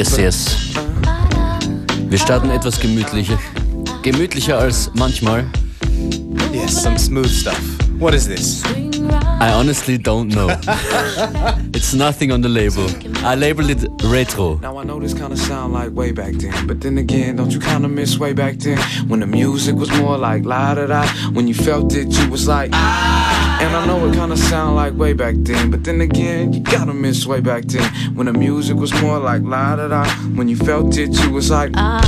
Yes, yes. Wir starten etwas gemütlicher. Gemütlicher als manchmal. Yes, some smooth stuff. What is this? I honestly don't know. it's nothing on the label. I labeled it retro. Now I know this kinda sound like way back then, but then again, don't you kinda miss way back then when the music was more like la da da? When you felt it, you was like ah. And I know it kinda sound like way back then, but then again, you gotta miss way back then when the music was more like la da da. When you felt it, you was like ah.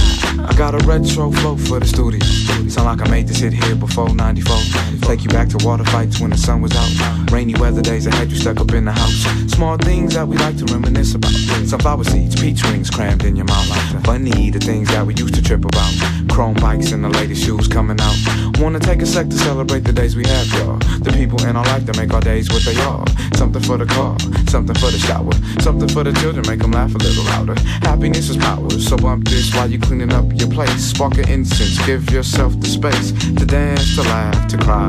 I got a retro flow for the studio. Sound like I made this hit here before 94. Take you back to water fights when the sun was out. Rainy weather days I had you stuck up in the house. Small things that we like to reminisce about. Sunflower seeds, peach rings crammed in your mouth. Funny, the things that we used to trip about. Chrome bikes and the latest shoes coming out. Wanna take a sec to celebrate the days we have, y'all. The people in our life that make our days what they are. Something for the car, something for the shower, something for the children, make them laugh a little louder. Happiness is power, so bump this while you cleaning up your place. Spark an incense, give yourself the space to dance, to laugh, to cry,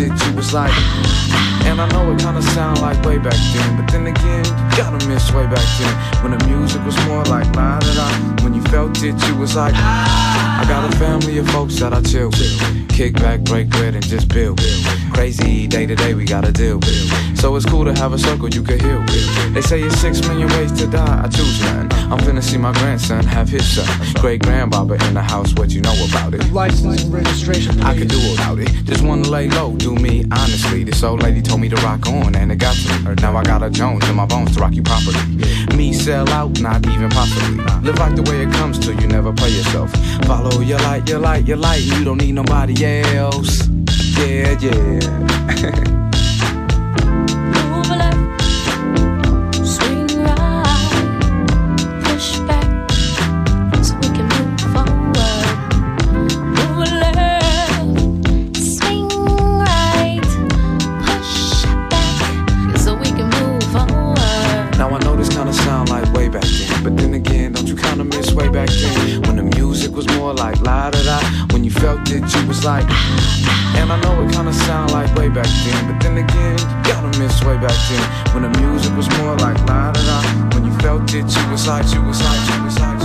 it, you was like, and I know it kinda sound like way back then, but then again, you gotta miss way back then when the music was more like la da da. When you felt it, you was like, I got a family of folks that I chill with. Kick back, break bread, and just build. Crazy day to day, we gotta deal with. So it's cool to have a circle you can heal with. They say it's six million ways to die, I choose none. I'm finna see my grandson have his son. Great grandbaba in the house, what you know about it? License registration. I can do without it. Just wanna lay low, do me honestly. This old lady told me to rock on, and it got to. Now I got a Jones in my bones to rock you properly. Me sell out, not even possibly. Live like the way it comes to you, never play yourself. Follow your light, your light, your light. You don't need nobody else. Yeah, yeah. was like, and I know it kinda sound like way back then, but then again, you gotta miss way back then when the music was more like la da da. When you felt it, you was like, you was like, you was like.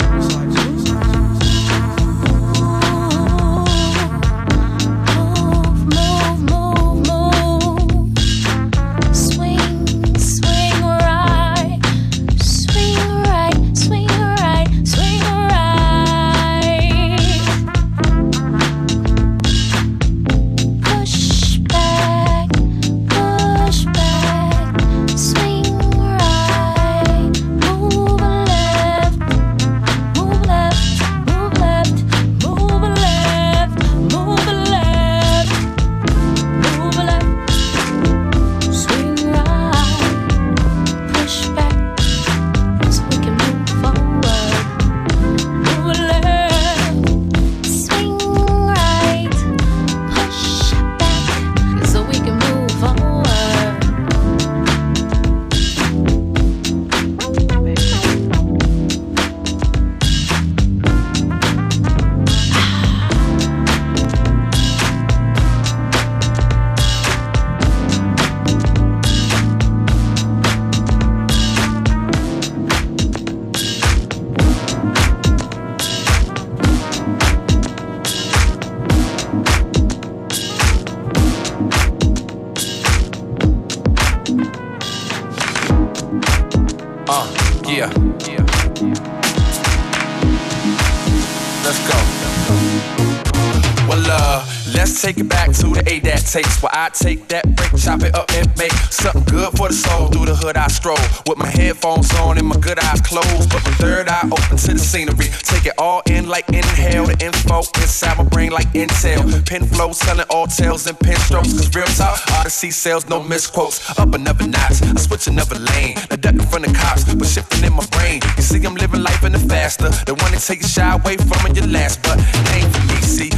Take that break, chop it up and make something good for the soul. Through the hood I stroll with my headphones on and my good eyes closed, but my third eye open to the scenery. Take it all in like inhale, the info inside my brain like intel. Pen flow, selling all tails and pen strokes. Cause real talk, Odyssey sales, no misquotes. Up another notch, I switch another lane. Now ducking from the cops, but shifting in my brain. You see, I'm living life in the faster. The one that takes a shot away from your last, but it ain't for me, see.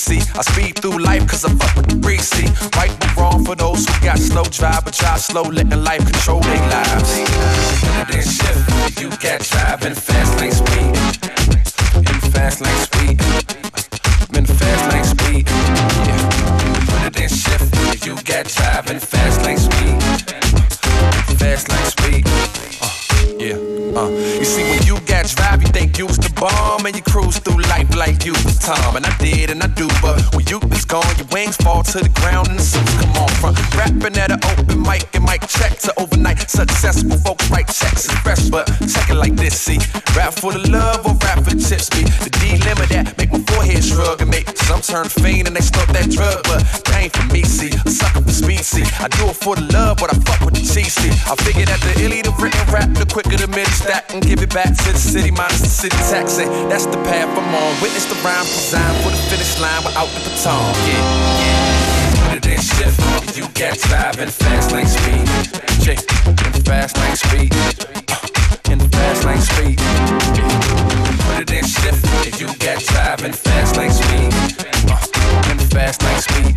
See. I speed through life cause I fuck with the see. Right but wrong for those who got slow drive, but drive slow, letting life control their lives. And then shift, you got driving fast like speed. Fast like speed. In fast like speed. Yeah. In shift, you got driving fast lane speed. Fast lane speed. Bomb, and you cruise through life like you was Tom. And I did, and I do, but when you is gone, your wings fall to the ground, and the suits come on from rapping at an open mic and mic check to overnight. Successful folks write checks is fresh, but check it like this, see. Rap for the love or rap for chips, be the dilemma that make my forehead shrug and make some turn fiend and they snort that drug, but ain't for me, see. A sucker for speed, see. I do it for the love, but I fuck with the cheese, see. I figure that the illy the written rap, the quicker the midi stack and give it back to the city minus the city tax. That's the path I'm on. Witness the rhyme designed for the finish line without the baton. Yeah, yeah. Put it in shift. You got driving fast lane speed. J, in fast lane speed. In the fast lane speed. Put it in shift. You got driving fast lane speed. Uh, in fast lane speed.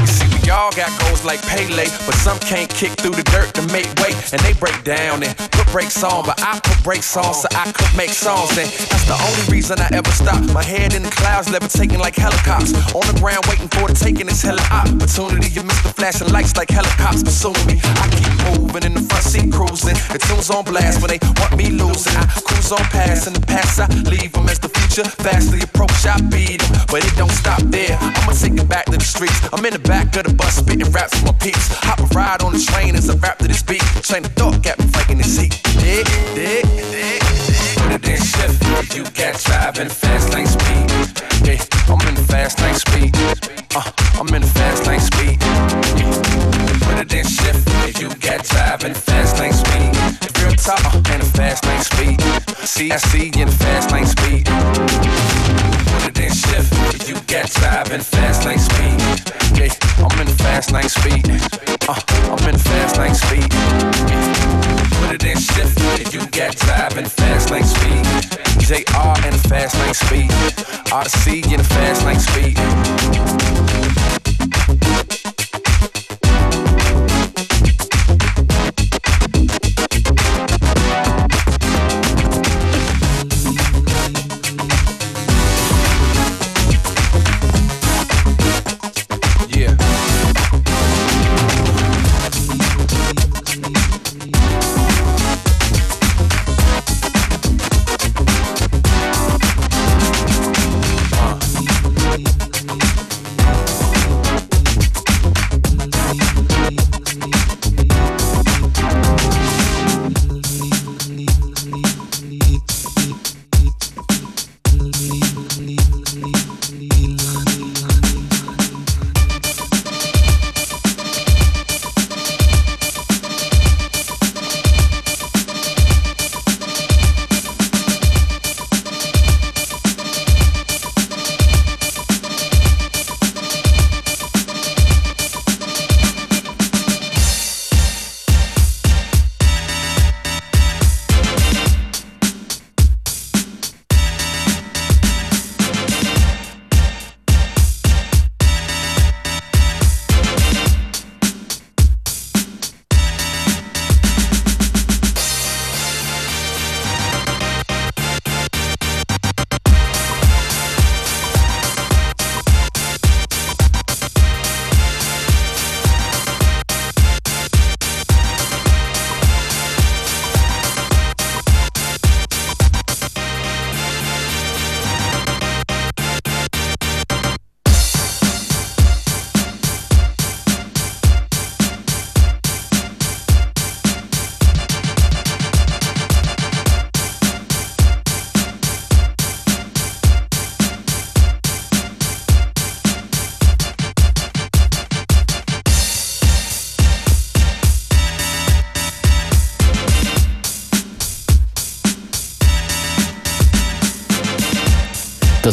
You see, we all got like Pele, but some can't kick through the dirt to make weight, and they break down and put brakes on. But I put brakes on so I could make songs, and that's the only reason I ever stop. My head in the clouds, levitating like helicopters. On the ground, waiting for the taking this hella opportunity. You miss the flashing lights like helicopters pursuing me. I keep moving in the front seat, cruising. The tunes on blast when they want me losing. I cruise on past, in the past I leave them as the future fastly approach. I beat them, but it don't stop there. I'ma take it back to the streets. I'm in the back of the bus, spitting raps for my peeps. Hop a ride on the train as I rap to this beat. Chain of thought got me fighting this heat. Dig, dig, dig, dig. Put it in shift. You got driving fast lane speed. Yeah, I'm in the fast lane speed. Uh, I'm in the fast lane speed. Yeah. Put it in shift. You got driving fast lane speed. Uh, in the fast lane speed. See in the fast lane speed. Put it in shift. You got driving fast lane speed. Yeah, I'm in the fast lane speed. Uh, I'm in the fast lane speed. Put it in shift. You got driving fast lane speed. JR in the fast lane speed. Odyssey in the fast lane speed.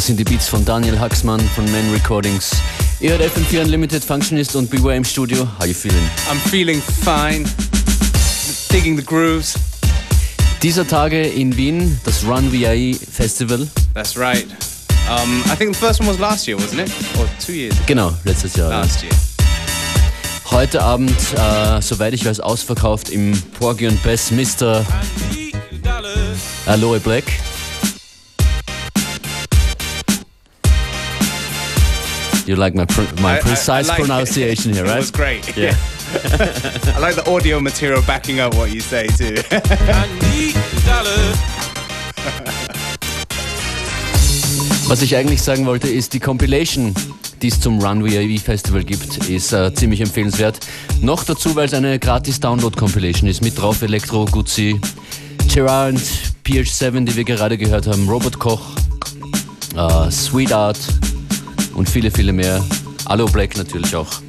Das sind die Beats von Daniel Haxmann von Man Recordings. Ihr hört FM4 Unlimited Functionist und Beware im Studio. How you feeling? I'm feeling fine. Digging the grooves. Dieser Tage in Wien, das Run VIE Festival. That's right. Um, I think the first one was last year, wasn't it? Or two years ago? Genau, letztes Jahr. Last year. Heute Abend, äh, soweit ich weiß, ausverkauft im Porgy und Bess Mr. Aloe Black. You like my pr my I- I- I precise like it. pronunciation here, It right? was great. Yeah. I like the audio material backing up what you say too. Was ich eigentlich sagen wollte, ist die Compilation, die es zum Run VIE Festival gibt, ist äh, ziemlich empfehlenswert. Noch dazu, weil es eine gratis Download-Compilation ist. Mit drauf Elektro, Guzzi, Gerard, PH7, die wir gerade gehört haben, Robert Koch, äh, Sweet Art und viele, viele mehr. Aloe Black natürlich auch.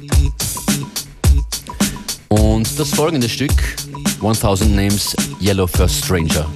Und das folgende Stück, 1000 Names, Yellow First Stranger.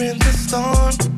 in the storm.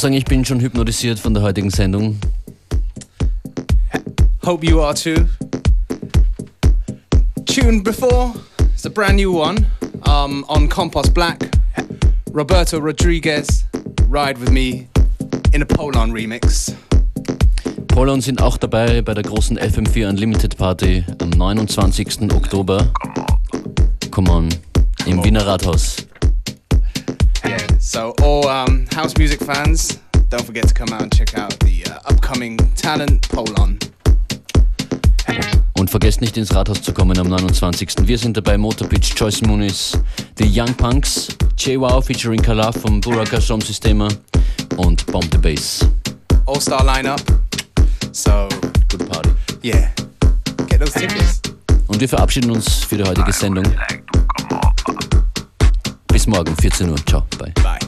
muss sagen, ich bin schon hypnotisiert von der heutigen Sendung. Hope you are too. Tune before, it's a brand new one um, on Compost Black. Roberto Rodriguez, Ride With Me in a Polon remix. Polon sind auch dabei bei der großen FM4 Unlimited Party am 29. Oktober. Come on, im Wiener Rathaus. So all um, house music fans, don't forget to come out and check out the uh, upcoming Talent Polon. Und vergesst nicht ins Rathaus zu kommen am 29. Wir sind dabei Motorpitch, Joyce Muniz, The Young Punks, JWoww featuring Kala vom Buraka Som Systema und Bomb the Bass. All star lineup. So, Good Party. yeah, get those tickets. Und wir verabschieden uns für die heutige Sendung. Bis morgen, 14 Uhr. Ciao, bye. Bye.